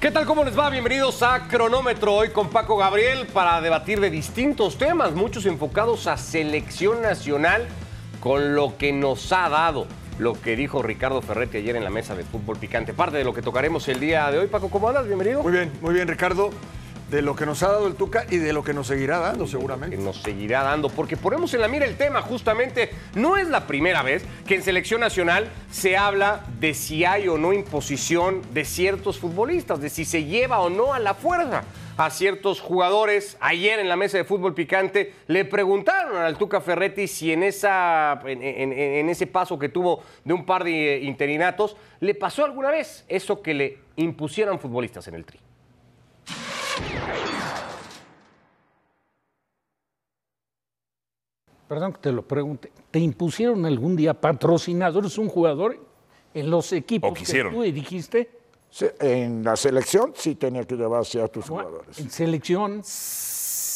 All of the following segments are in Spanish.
¿Qué tal? ¿Cómo les va? Bienvenidos a Cronómetro hoy con Paco Gabriel para debatir de distintos temas, muchos enfocados a selección nacional con lo que nos ha dado lo que dijo Ricardo Ferretti ayer en la mesa de fútbol picante. Parte de lo que tocaremos el día de hoy. Paco, ¿cómo andas? Bienvenido. Muy bien, muy bien, Ricardo. De lo que nos ha dado el Tuca y de lo que nos seguirá dando, seguramente. Que nos seguirá dando, porque ponemos en la mira el tema, justamente, no es la primera vez que en selección nacional se habla de si hay o no imposición de ciertos futbolistas, de si se lleva o no a la fuerza a ciertos jugadores. Ayer en la mesa de fútbol picante le preguntaron al Tuca Ferretti si en, esa, en, ese paso que tuvo de un par de interinatos le pasó alguna vez eso que le impusieran futbolistas en el tri. Perdón que te lo pregunte. ¿Te impusieron algún día patrocinadores un jugador en los equipos O quisieron. que tú dirigiste? Sí, en la selección sí tenía que llevar a ciertos No, jugadores. En selección.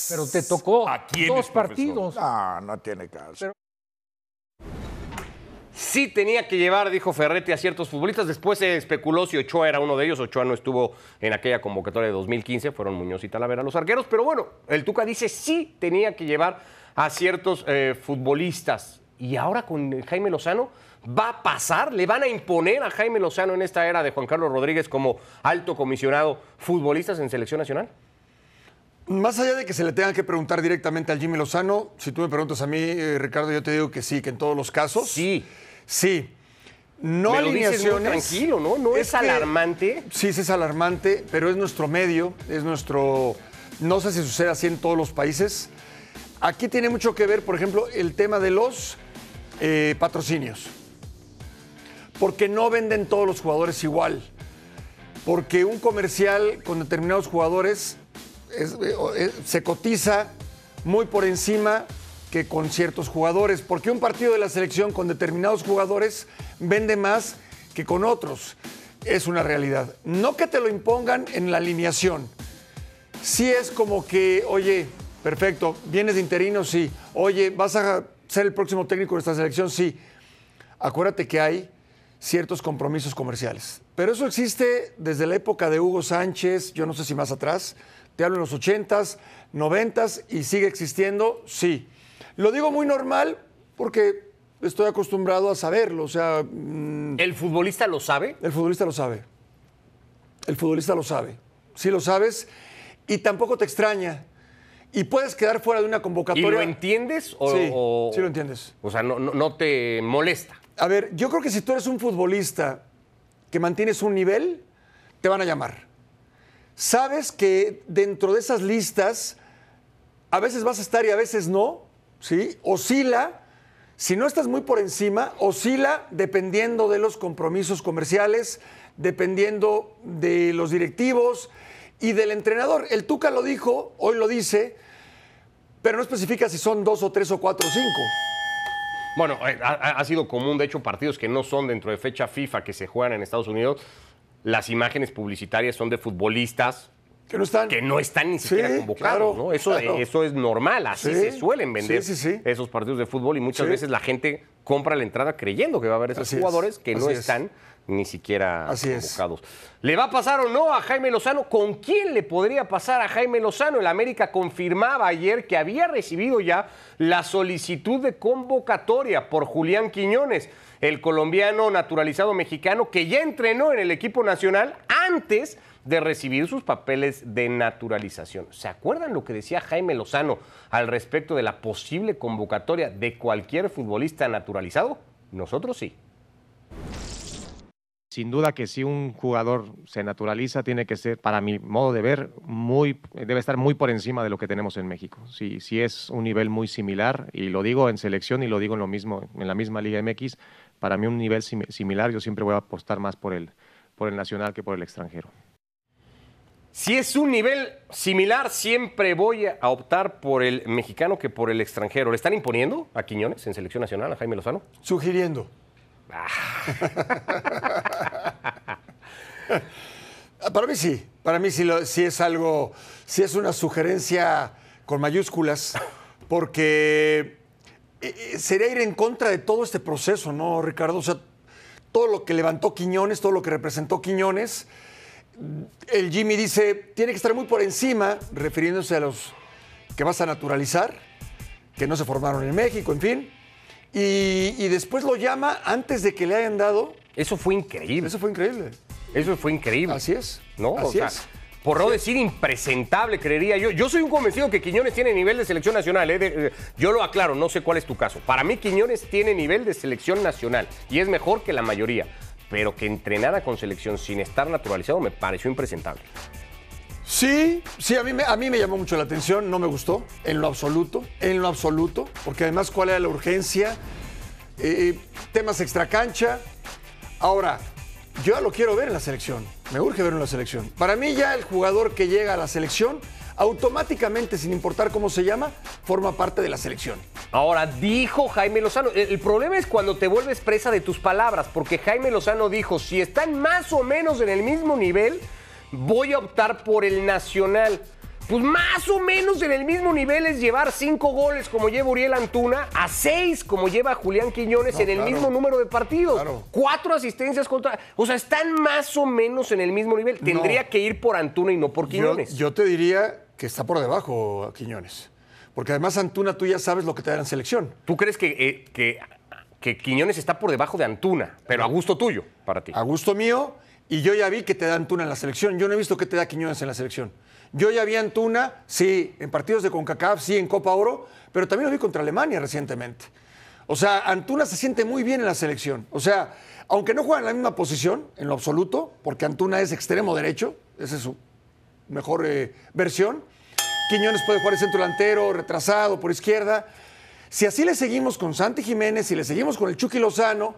Pero te tocó ¿A dos partidos. No, no tiene caso. Sí tenía que llevar, dijo Ferretti, a ciertos futbolistas. Después se especuló si Ochoa era uno de ellos. Ochoa no estuvo en aquella convocatoria de 2015, fueron Muñoz y Talavera los arqueros. Pero bueno, el Tuca dice sí tenía que llevar a ciertos eh, futbolistas. Y ahora con Jaime Lozano, ¿va a pasar? ¿Le van a imponer a Jaime Lozano en esta era de Juan Carlos Rodríguez como alto comisionado futbolistas en selección nacional? Más allá de que se le tengan que preguntar directamente al Jimmy Lozano, si tú me preguntas a mí, eh, Ricardo, yo te digo que sí, que en todos los casos. Sí. Sí. No Me lo dices muy alineaciones. tranquilo, ¿no? ¿No es alarmante? Sí, sí es alarmante, pero es nuestro medio, es nuestro. No sé si sucede así en todos los países. Aquí tiene mucho que ver, por ejemplo, el tema de los eh, patrocinios. Porque no venden todos los jugadores igual. Porque un comercial con determinados jugadores es- eh, eh, se cotiza muy por encima que con ciertos jugadores. Porque un partido de la selección con determinados jugadores vende más que con otros. Es una realidad. No que te lo impongan en la alineación. Sí es como que, oye, perfecto, vienes de interino, sí. Oye, vas a ser el próximo técnico de esta selección, sí. Acuérdate que hay ciertos compromisos comerciales. Pero eso existe desde la época de Hugo Sánchez, yo no sé si más atrás, te hablo en los 80s, 90s y sigue existiendo, sí. Lo digo muy normal porque estoy acostumbrado a saberlo, o sea, mm, ¿El futbolista lo sabe? el futbolista lo sabe. El futbolista lo sabe. Sí lo sabes y tampoco te extraña. Y puedes quedar fuera de una ¿Y convocatoria. lo entiendes? O, Sí, o- sí lo entiendes. O sea, no, no- no te molesta. A ver, yo creo que si tú eres un futbolista que mantienes un nivel, te van a llamar. Sabes que dentro de esas listas, a veces vas a estar y a veces no, ¿sí? Oscila. Si no estás muy por encima, oscila dependiendo de los compromisos comerciales, dependiendo de los directivos y del entrenador. El Tuca lo dijo, hoy lo dice, pero no especifica si son dos o tres o cuatro o cinco. Bueno, eh, ha, sido común, de hecho, partidos que no son dentro de fecha FIFA que se juegan en Estados Unidos, las imágenes publicitarias son de futbolistas Que no están. que no están ni siquiera Sí, convocados, claro, ¿no? Eso, claro. eso es normal, así Sí, se suelen vender sí, esos partidos de fútbol y muchas veces la gente compra la entrada creyendo que va a haber esos Así es, jugadores que no es. están ni siquiera Así es. convocados. ¿Le va a pasar o no a Jaime Lozano? ¿Con quién le podría pasar a Jaime Lozano? El América confirmaba ayer que había recibido ya la solicitud de convocatoria por Julián Quiñones, el colombiano naturalizado mexicano que ya entrenó en el equipo nacional antes de recibir sus papeles de naturalización. ¿Se acuerdan lo que decía Jaime Lozano al respecto de la posible convocatoria de cualquier futbolista naturalizado? Nosotros sí. Sin duda que si un jugador se naturaliza, tiene que ser, para mi modo de ver, muy, debe estar muy por encima de lo que tenemos en México. Si, si es un nivel muy similar, y lo digo en selección y lo digo en lo mismo, en la misma Liga MX, para mí un nivel sim- similar, yo siempre voy a apostar más por el, por el nacional que por el extranjero. Si es un nivel similar, siempre voy a optar por el mexicano que por el extranjero. ¿Le están imponiendo a Quiñones en selección nacional, a Jaime Lozano? Sugiriendo. Ah, para mí sí, para mí sí, lo- sí es algo, sí es una sugerencia con mayúsculas, porque eh, eh, sería ir en contra de todo este proceso, ¿no, Ricardo? O sea, todo lo que levantó Quiñones, todo lo que representó Quiñones, el Jimmy dice, tiene que estar muy por encima, refiriéndose a los que vas a naturalizar, que no se formaron en México, en fin. Y, y después lo llama antes de que le hayan dado. Eso fue increíble. Eso fue increíble. Eso fue increíble. Así es. ¿No? O Así sea, es. Por no decir impresentable, creería yo. Yo soy un convencido que Quiñones tiene nivel de selección nacional. ¿eh? De- eh, yo lo aclaro, no sé cuál es tu caso. Para mí, Quiñones tiene nivel de selección nacional y es mejor que la mayoría. Pero que entrenara con selección sin estar naturalizado me pareció impresentable. Sí, sí, a mí, me, a mí me llamó mucho la atención, no me gustó, en lo absoluto, en lo absoluto, porque además cuál era la urgencia, Eh, temas extracancha. Ahora, yo lo quiero ver en la selección, me urge verlo en la selección. Para mí ya el jugador que llega a la selección, automáticamente, sin importar cómo se llama, forma parte de la selección. Ahora, dijo Jaime Lozano, el, problema es cuando te vuelves presa de tus palabras, porque Jaime Lozano dijo, si están más o menos en el mismo nivel, voy a optar por el Nacional. Pues más o menos en el mismo nivel es llevar cinco goles como lleva Uriel Antuna a seis como lleva Julián Quiñones No, en el claro. mismo número de partidos. Claro. Cuatro asistencias contra... O sea, están más o menos en el mismo nivel. Tendría que ir por Antuna y no por Yo, Quiñones. yo te diría que está por debajo Quiñones. Porque además Antuna, tú ya sabes lo que te da en selección. ¿Tú crees que, eh, que, que Quiñones está por debajo de Antuna? Pero a gusto tuyo, para ti. A gusto mío, y yo ya vi que te da Antuna en la selección. Yo no he visto que te da Quiñones en la selección. Yo ya vi a Antuna, sí, en partidos de CONCACAF, sí, en Copa Oro, pero también lo vi contra Alemania recientemente. O sea, Antuna se siente muy bien en la selección. O sea, aunque no juega en la misma posición, en lo absoluto, porque Antuna es extremo derecho, esa es su mejor eh, versión. Quiñones puede jugar de centro delantero, retrasado, por izquierda. Si así le seguimos con Santi Jiménez, si le seguimos con el Chucky Lozano,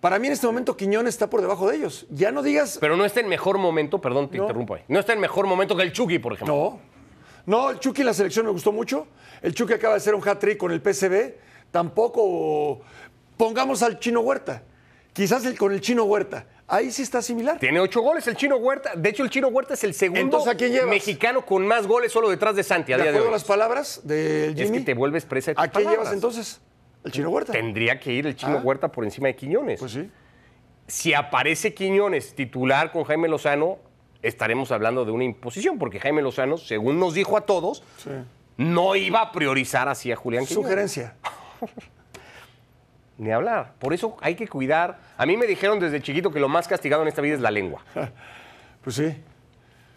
para mí en este momento Quiñones está por debajo de ellos. Ya no digas. Pero no está en mejor momento, perdón, te No. interrumpo ahí. No está en mejor momento que el Chucky, por ejemplo. No. No, el Chucky en la selección me gustó mucho. El Chucky acaba de hacer un hat-trick con el PCB. Tampoco pongamos al Chino Huerta. Quizás el, con el Chino Huerta. Ahí sí está similar. Tiene ocho goles el Chino Huerta. De hecho, el Chino Huerta es el segundo mexicano con más goles solo detrás de Santi a De día de acuerdo hoy. a las palabras del Es Jimmy. que te vuelves presa de tus ¿A quién palabras. llevas entonces? El Chino Huerta. Tendría que ir el Chino Ah. Huerta por encima de Quiñones. Pues sí. Si aparece Quiñones titular con Jaime Lozano, estaremos hablando de una imposición, porque Jaime Lozano, según nos dijo a todos, Sí. no iba a priorizar así a Julián Quiñones. Sugerencia. Ni hablar. Por eso hay que cuidar. A mí me dijeron desde chiquito que lo más castigado en esta vida es la lengua. Pues sí.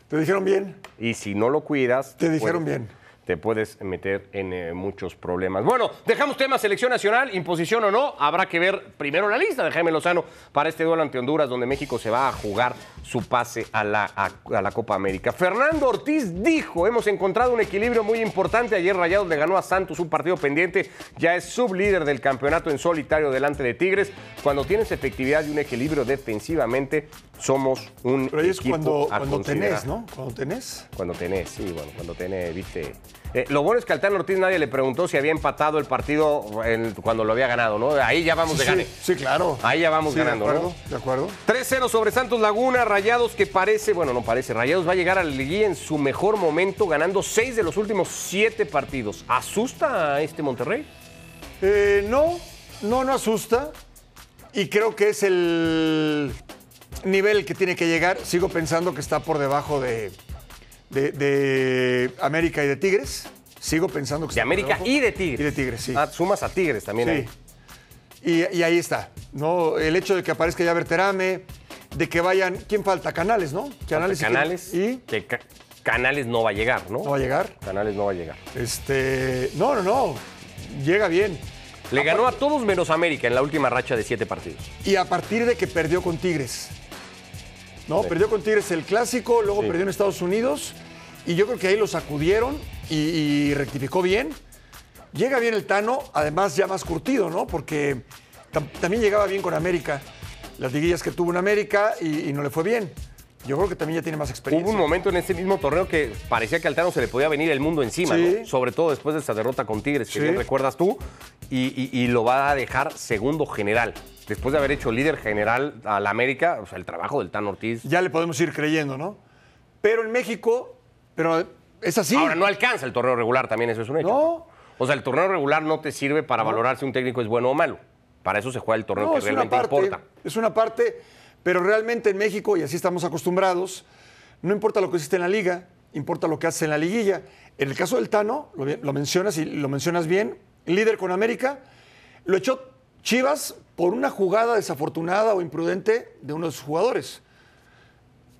¿Te dijeron bien? Y si no lo cuidas. Te dijeron puedes- bien. Te puedes meter en eh, muchos problemas. Bueno, dejamos tema selección nacional, imposición o no. Habrá que ver primero la lista de Jaime Lozano para este duelo ante Honduras, donde México se va a jugar su pase a la, a, a la Copa América. Fernando Ortiz dijo: Hemos encontrado un equilibrio muy importante. Ayer Rayados le ganó a Santos un partido pendiente. Ya es sublíder del campeonato en solitario delante de Tigres. Cuando tienes efectividad y un equilibrio defensivamente, somos un Pero ahí es equipo cuando, a cuando considerar. tenés, ¿no? Cuando tenés. Cuando tenés, sí, bueno, cuando tenés, viste. Eh, lo bueno es que al Tano Ortiz nadie le preguntó si había empatado el partido en- cuando lo había ganado, ¿no? Ahí ya vamos de Sí, gane. sí, claro. Ahí ya vamos Sí, ganando, de acuerdo, ¿no? De acuerdo. 3-0 sobre Santos Laguna, Rayados que parece, bueno, no parece, Rayados va a llegar a la liguilla en su mejor momento, ganando 6 de los últimos 7 partidos. ¿Asusta a este Monterrey? Eh, no, no, no asusta. Y creo que es el nivel que tiene que llegar. Sigo pensando que está por debajo de, de- de América y de Tigres. Sigo pensando que De está por América debajo. y de Tigres. Y de Tigres, sí. Ah, sumas a Tigres también Sí. ahí. Y, y ahí está. ¿no? El hecho de que aparezca ya Berterame, de que vayan. ¿Quién falta? Canales, ¿no? Canales. y Canales. Y Que Ca- Canales no va a llegar, ¿no? no va a llegar. Canales no va a llegar. Este. No, no, no. Llega bien. Le ganó a todos menos América en la última racha de 7 partidos. Y a partir de que perdió con Tigres. ¿No? Perdió con Tigres el clásico, luego Sí. perdió en Estados Unidos y yo creo que ahí lo sacudieron y, y rectificó bien. Llega bien el Tano, además ya más curtido, ¿no? Porque tam- también llegaba bien con América. Las liguillas que tuvo en América y, y no le fue bien. Yo creo que también ya tiene más experiencia. Hubo un momento en este mismo torneo que parecía que al Tano se le podía venir el mundo encima, Sí. ¿no? sobre todo después de esa derrota con Tigres, que Sí. bien recuerdas tú, y, y- y lo va a dejar segundo general. Después de haber hecho líder general al América, o sea, el trabajo del Tano Ortiz. Ya le podemos ir creyendo, ¿no? Pero en México, pero es así. Ahora, no alcanza el torneo regular, también eso es un hecho. No. O sea, el torneo regular no te sirve para valorar si un técnico es bueno o malo. Para eso se juega el torneo No, que realmente parte, importa. Es una parte, pero realmente en México, y así estamos acostumbrados, no importa lo que hiciste en la liga, importa lo que haces en la liguilla. En el caso del Tano, lo, mencionas y lo mencionas bien, líder con América, lo echó Chivas por una jugada desafortunada o imprudente de uno de sus jugadores.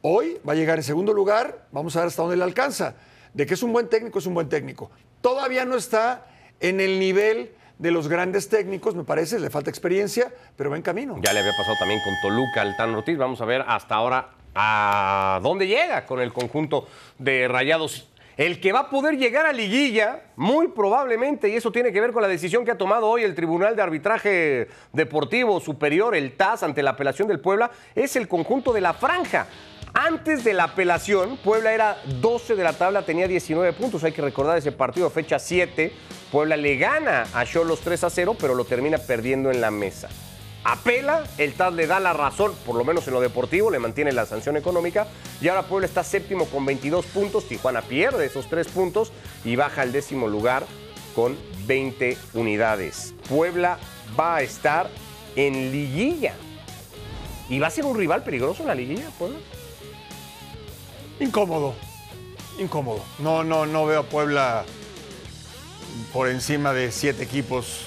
Hoy va a llegar en segundo lugar, vamos a ver hasta dónde le alcanza. De que es un buen técnico, es un buen técnico. Todavía no está en el nivel de los grandes técnicos, me parece, le falta experiencia, pero va en camino. Ya le había pasado también con Toluca al Tano Ortiz. Vamos a ver hasta ahora a dónde llega con el conjunto de Rayados. El que va a poder llegar a liguilla, muy probablemente, y eso tiene que ver con la decisión que ha tomado hoy el Tribunal de Arbitraje Deportivo Superior, el TAS, ante la apelación del Puebla, es el conjunto de la franja. Antes de la apelación, Puebla era 12 de la tabla, tenía 19 puntos. Hay que recordar ese partido, fecha 7. Puebla le gana a Cholos 3 a 0, pero lo termina perdiendo en la mesa. Apela, el TAS le da la razón, por lo menos en lo deportivo, le mantiene la sanción económica. Y ahora Puebla está séptimo con 22 puntos. Tijuana pierde esos 3 puntos y baja al décimo lugar con 20 unidades. Puebla va a estar en liguilla. ¿Y va a ser un rival peligroso en la liguilla, Puebla? Incómodo, incómodo. No, no, no veo a Puebla por encima de siete equipos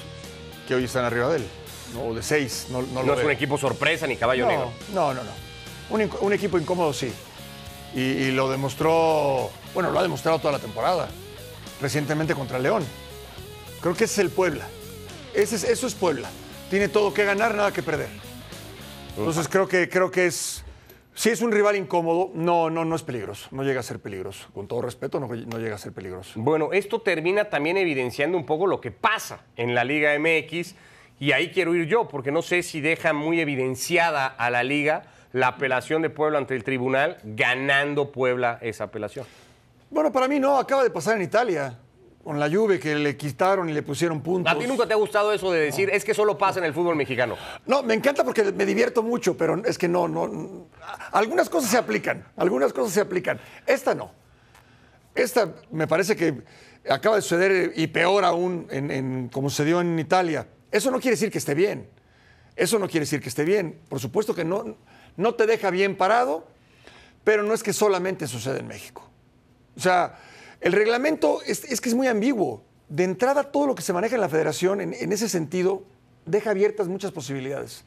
que hoy están arriba de él, ¿no? o de seis. No, no, No, lo es veo. un equipo sorpresa ni caballo no, negro. No, no, no. Un, equipo incómodo sí. Y, y lo demostró, bueno, lo ha demostrado toda la temporada. Recientemente contra León. Creo que ese es el Puebla. Ese es- eso es Puebla. Tiene todo que ganar, nada que perder. Entonces creo que, creo que es. Si es un rival incómodo, no, no, no es peligroso. No llega a ser peligroso. Con todo respeto, no, no llega a ser peligroso. Bueno, esto termina también evidenciando un poco lo que pasa en la Liga MX y ahí quiero ir yo porque no sé si deja muy evidenciada a la liga la apelación de Puebla ante el tribunal, ganando Puebla esa apelación. Bueno, para mí no, acaba de pasar en Italia. Con la Juve que le quitaron y le pusieron puntos. ¿A ti nunca te ha gustado eso de decir, es que solo pasa en el fútbol mexicano? No, me encanta porque me divierto mucho, pero es que no, no. no. Algunas cosas se aplican, algunas cosas se aplican. Esta no. Esta me parece que acaba de suceder y peor aún en, en- como sucedió en Italia. Eso no quiere decir que esté bien. Eso no quiere decir que esté bien. Por supuesto que no, no te deja bien parado, pero no es que solamente sucede en México. O sea, el reglamento es, es que es muy ambiguo. De entrada, todo lo que se maneja en la federación, en, en ese sentido, deja abiertas muchas posibilidades.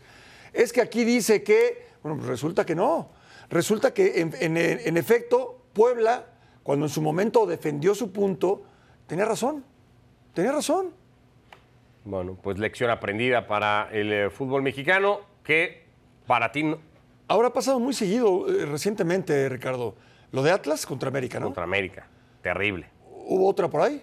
Es que aquí dice que, bueno, pues resulta que no. Resulta que, en, en- en efecto, Puebla, cuando en su momento defendió su punto, tenía razón. Tenía razón. Bueno, pues lección aprendida para el eh, fútbol mexicano que para ti no- Ahora ha pasado muy seguido eh, recientemente, Ricardo. Lo de Atlas contra América, ¿no? contra América. Terrible. ¿Hubo otra por ahí?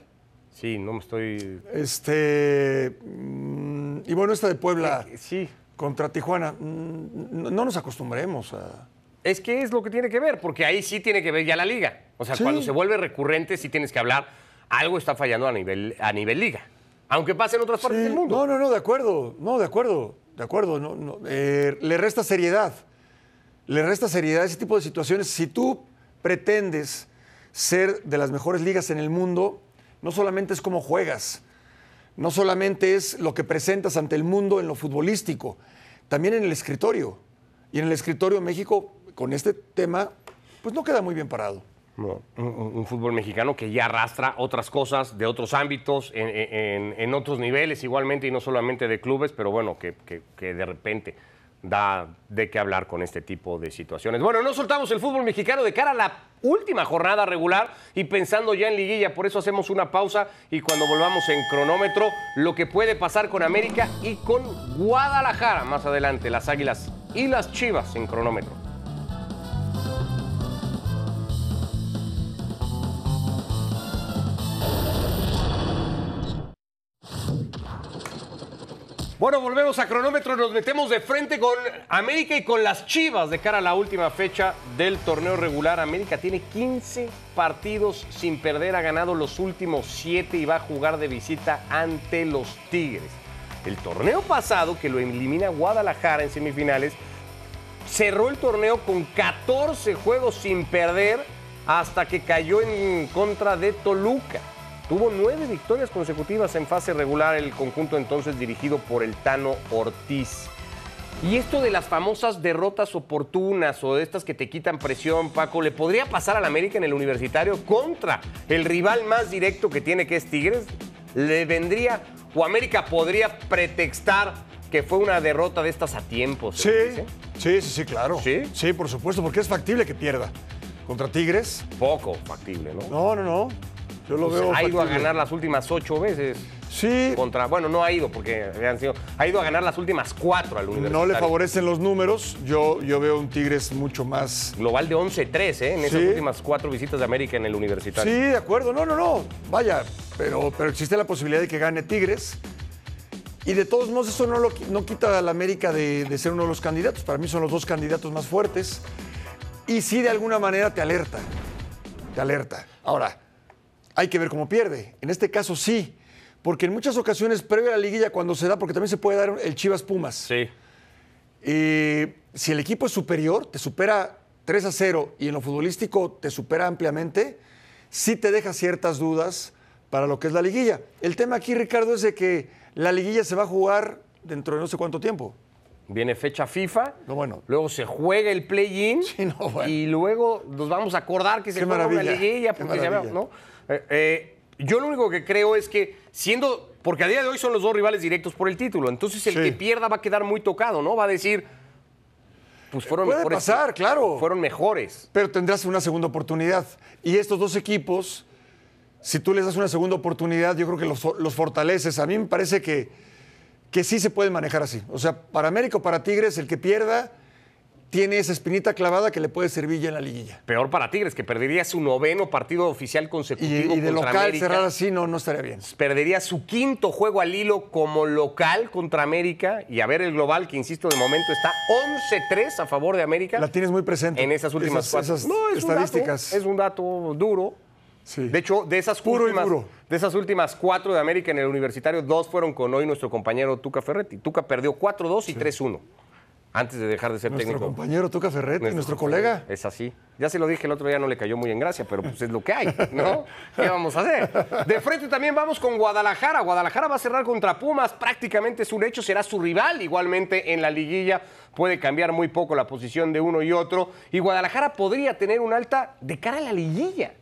Sí, no me estoy... Este. mm, y bueno, esta de Puebla Sí. contra Tijuana. mm, No, no nos acostumbremos a. Es que es lo que tiene que ver, porque ahí sí tiene que ver ya la liga. O sea, Sí. cuando se vuelve recurrente, sí tienes que hablar. Algo está fallando a nivel, a nivel liga. Aunque pase en otras partes Sí, del mundo. No, no, no, de acuerdo. No, de acuerdo. De acuerdo. No, no, eh, le resta seriedad. Le resta seriedad a ese tipo de situaciones. Si tú pretendes ser de las mejores ligas en el mundo, no solamente es cómo juegas, no solamente es lo que presentas ante el mundo en lo futbolístico, también en el escritorio. Y en el escritorio México, con este tema, pues no queda muy bien parado. Un, un- fútbol mexicano que ya arrastra otras cosas de otros ámbitos, en, en- otros niveles igualmente y no solamente de clubes, pero bueno, que- que de repente da de qué hablar con este tipo de situaciones. Bueno, no soltamos el fútbol mexicano de cara a la última jornada regular y pensando ya en liguilla, por eso hacemos una pausa y cuando volvamos en cronómetro, lo que puede pasar con América y con Guadalajara más adelante, las Águilas y las Chivas en cronómetro. Bueno, volvemos a cronómetro, nos metemos de frente con América y con las Chivas de cara a la última fecha del torneo regular. América tiene 15 partidos sin perder, ha ganado los últimos 7 y va a jugar de visita ante los Tigres. El torneo pasado, que lo elimina Guadalajara en semifinales, cerró el torneo con 14 juegos sin perder hasta que cayó en contra de Toluca. Tuvo nueve victorias consecutivas en fase regular el conjunto entonces dirigido por el Tano Ortiz. Y esto de las famosas derrotas oportunas o de estas que te quitan presión, Paco, ¿le podría pasar al América en el universitario contra el rival más directo que tiene que es Tigres? ¿Le vendría o América podría pretextar que fue una derrota de estas a tiempo? Sí, sí, sí, sí, claro. ¿Sí? Sí, por supuesto, porque es factible que pierda. Contra Tigres. Poco factible, ¿no? No, no, no. Yo lo Pues veo. ha ido a ganar las últimas ocho veces. Sí, Contra, bueno, no ha ido porque habían sido. Ha ido a ganar las últimas cuatro al universitario. no le favorecen los números. Yo, yo veo un Tigres mucho más. Global de 11-3, ¿eh? En esas Sí. últimas cuatro visitas de América en el Sí, universitario. de acuerdo. No, no, no. Vaya, pero, pero existe la posibilidad de que gane Tigres. Y de todos modos, eso no, lo, no quita a la América de, de ser uno de los candidatos. Para mí son los dos candidatos más fuertes. Y sí, de alguna manera te alerta. Te alerta. Ahora, hay que ver cómo pierde. En este caso sí. Porque en muchas ocasiones, previo a la liguilla, cuando se da, porque también se puede dar el Chivas Pumas. Sí. Eh, si el equipo es superior, te supera 3 a 0 y en lo futbolístico te supera ampliamente, sí te deja ciertas dudas para lo que es la liguilla. El tema aquí, Ricardo, es de que la liguilla se va a jugar dentro de no sé cuánto tiempo. Viene fecha FIFA. No, bueno. Luego se juega el play-in. Sí, no, bueno. Y luego nos vamos a acordar que se Qué juega una maravilla, liguilla. qué Porque se. Eh, eh, yo lo único que creo es que siendo. Porque a día de hoy son los dos rivales directos por el título. Entonces el Sí. que pierda va a quedar muy tocado, ¿no? Va a decir. Pues fueron Puede mejores. pasar, claro. Fueron mejores. Pero tendrás una segunda oportunidad. Y estos dos equipos, si tú les das una segunda oportunidad, yo creo que los, los fortaleces. A mí me parece que, que sí se pueden manejar así. O sea, para América o para Tigres, el que pierda tiene esa espinita clavada que le puede servir ya en la liguilla. Peor para Tigres, que perdería su noveno partido oficial Y, consecutivo y de contra local América. cerrar así no, no estaría bien. perdería su quinto juego al hilo como local contra América y a ver el global que insisto de momento está 11-3 a favor de América La tienes muy presente. en esas últimas Esas- cuatro. esas no, es estadísticas. Un dato, es un dato duro. Sí. De hecho, de esas Puro y últimas duro. de esas últimas cuatro de América en el universitario, dos fueron con hoy nuestro compañero Tuca Ferretti. Tuca perdió 4-2 y 3-1 antes de dejar de ser nuestro técnico. compañero Tuca Ferretti, nuestro, colega. Es así. Ya se lo dije el otro día, no le cayó muy en gracia, pero pues es lo que hay, ¿no? ¿Qué vamos a hacer? De frente también vamos con Guadalajara. Guadalajara va a cerrar contra Pumas, prácticamente es un hecho, será su rival igualmente en la liguilla. Puede cambiar muy poco la posición de uno y otro. Y Guadalajara podría tener un alta de cara a la liguilla.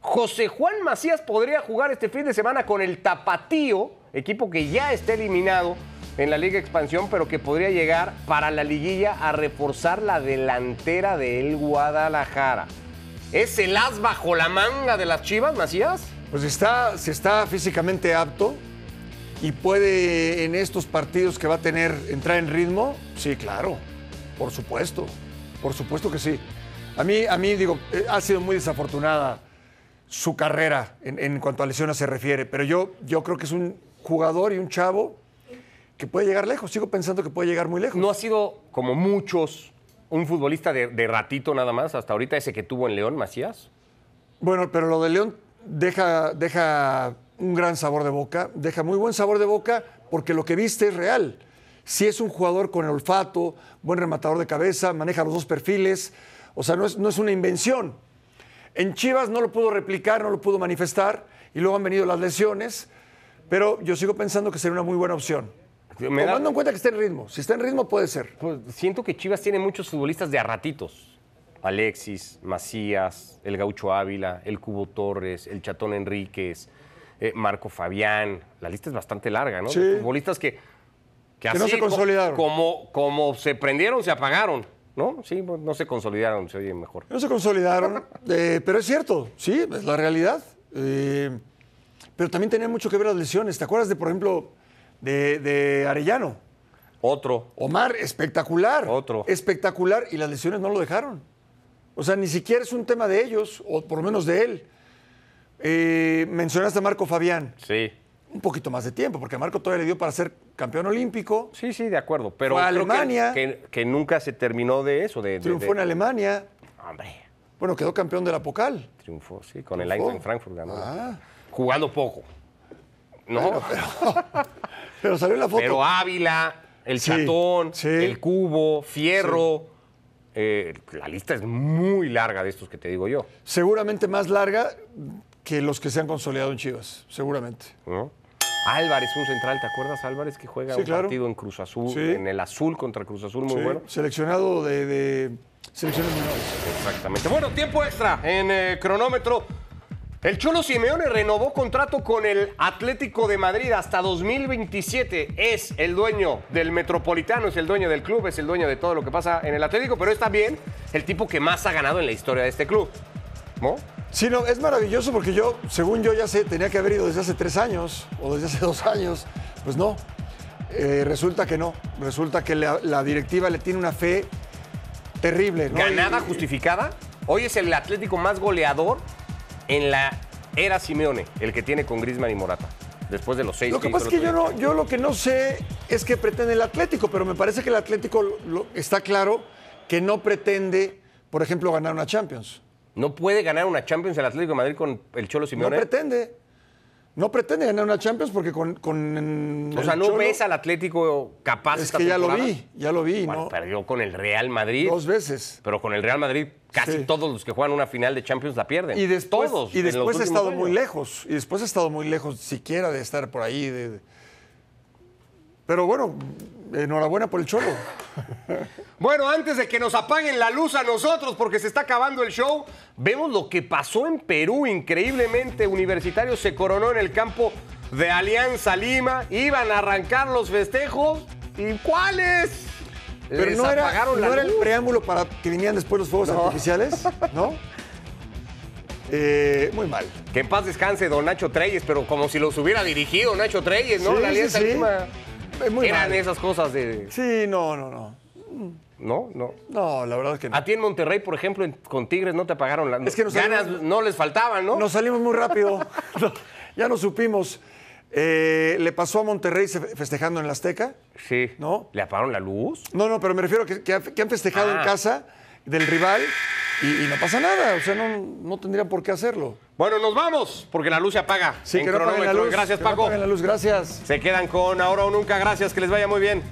José Juan Macías podría jugar este fin de semana con el Tapatío, equipo que ya está eliminado en la Liga Expansión, pero que podría llegar para la liguilla a reforzar la delantera del Guadalajara. ¿Es el as bajo la manga de las Chivas, Macías? Pues está, si está físicamente apto y puede en estos partidos que va a tener entrar en ritmo, sí, claro, por supuesto, por supuesto que sí. A mí, a mí digo, eh, ha sido muy desafortunada su carrera en, en cuanto a lesiones se refiere, pero yo, yo creo que es un jugador y un chavo que puede llegar lejos. Sigo pensando que puede llegar muy lejos. No ha sido, como muchos, un futbolista de, de ratito nada más, hasta ahorita ese que tuvo en León, Macías. Bueno, pero lo de León deja, deja un gran sabor de boca, deja muy buen sabor de boca porque lo que viste es real. Si es un jugador con olfato, buen rematador de cabeza, maneja los dos perfiles, o sea, no es, no es una invención. En Chivas no lo pudo replicar, no lo pudo manifestar y luego han venido las lesiones, pero yo sigo pensando que sería una muy buena opción. Me da- Tomando en cuenta que está en ritmo, si está en ritmo puede ser. Pues siento que Chivas tiene muchos futbolistas de a ratitos. Alexis, Macías, el Gaucho Ávila, el Cubo Torres, el Chatón Enríquez, eh, Marco Fabián. La lista es bastante larga, ¿no? Sí. De futbolistas que, que, Que no se consolidaron. co- Como, como se prendieron, se apagaron, ¿no? Sí, pues, no se consolidaron, se oye mejor. No se consolidaron, eh, pero es cierto, sí, es la realidad. Eh, pero también tenía mucho que ver las lesiones. ¿Te acuerdas de, por ejemplo, de, de Arellano? Otro. Omar, espectacular. Otro. Espectacular y las lesiones no lo dejaron. O sea, ni siquiera es un tema de ellos, o por lo menos de él. Eh, mencionaste a Marco Fabián. Sí. un poquito más de tiempo, porque a Marco todavía le dio para ser campeón olímpico. Sí, sí, de acuerdo. Pero Fue a que- Alemania. Que, que nunca se terminó de eso. De, Triunfó de- en Alemania. Hombre, Bueno, quedó campeón de la Pocal. triunfó, sí, con el. Eintracht Frankfurt ganó. Ah. Jugando poco. No, Pero salió en la foto. pero Ávila, el Sí, Chatón, sí. el Cubo, Fierro. eh, la lista es muy larga de estos que te digo yo. Seguramente más larga que los que se han consolidado en Chivas. Seguramente. ¿no? Álvarez, un central, ¿te acuerdas Álvarez que juega un claro. partido en Cruz Azul, en el azul contra Cruz Azul, muy bueno? Seleccionado de, de selecciones menores. Exactamente. Bueno, tiempo extra en eh, cronómetro. El Cholo Simeone renovó contrato con el Atlético de Madrid hasta 2027. Es el dueño del Metropolitano, es el dueño del club, es el dueño de todo lo que pasa en el Atlético, pero es también el tipo que más ha ganado en la historia de este club. ¿No? Sí, no, es maravilloso porque yo, según yo ya sé, tenía que haber ido desde hace tres años o desde hace dos años. Pues no. Eh, resulta que no. Resulta que la, la directiva le tiene una fe terrible. ¿no? Ganada Y- justificada. Hoy es el Atlético más goleador en la era Simeone, el que tiene con Griezmann y Morata. Después de los seis Lo que pasa es que yo, no, yo lo que no sé es qué pretende el Atlético, pero me parece que el Atlético lo- lo- está claro que no pretende, por ejemplo, ganar una Champions. No puede ganar una Champions el Atlético de Madrid con el Cholo No Simeone. pretende. No pretende ganar una Champions porque con. con o sea, ¿no Cholo- ves al Atlético capaz Es esta que ya lo vi, ya lo vi, Bueno, ¿no? perdió con el Real Madrid. Dos veces. Pero con el Real Madrid casi Sí. todos los que juegan una final de Champions la pierden. Y después, Todos. y después ha estado años. muy lejos. Y después ha estado muy lejos siquiera de estar por ahí. de- de- Pero bueno, enhorabuena por el Cholo. Bueno, antes de que nos apaguen la luz a nosotros porque se está acabando el show, vemos lo que pasó en Perú. Increíblemente, Universitario se coronó en el campo de Alianza Lima. Iban a arrancar los festejos. ¿Y cuáles? Pero Les no era, no era el preámbulo para que vinieran después los fuegos artificiales, ¿no? Eh, muy mal. Que en paz descanse don Nacho Treyes, pero como si los hubiera dirigido Nacho Treyes, ¿no? Sí, la Alianza sí, sí. Lima. Muy Eran mal. esas cosas de. Sí, no, no, no. No, no. No, la verdad es que no. A ti en Monterrey, por ejemplo, en- con Tigres no te pagaron las Es que nos ganas, salimos- no les faltaban, ¿no? Nos salimos muy rápido. No, ya no supimos. Eh, le pasó a Monterrey se- festejando en la Azteca. Sí. ¿No? ¿Le apagaron la luz? No, no, pero me refiero a que, que ha- que han festejado Ah. en casa del rival y, y no pasa nada. O sea, no, no tendrían por qué hacerlo. Bueno, nos vamos, porque la luz se apaga. Sí, en que no la luz. Gracias, que no Paco. apaguen la luz, gracias. Se quedan con ahora o nunca. Gracias, que les vaya muy bien.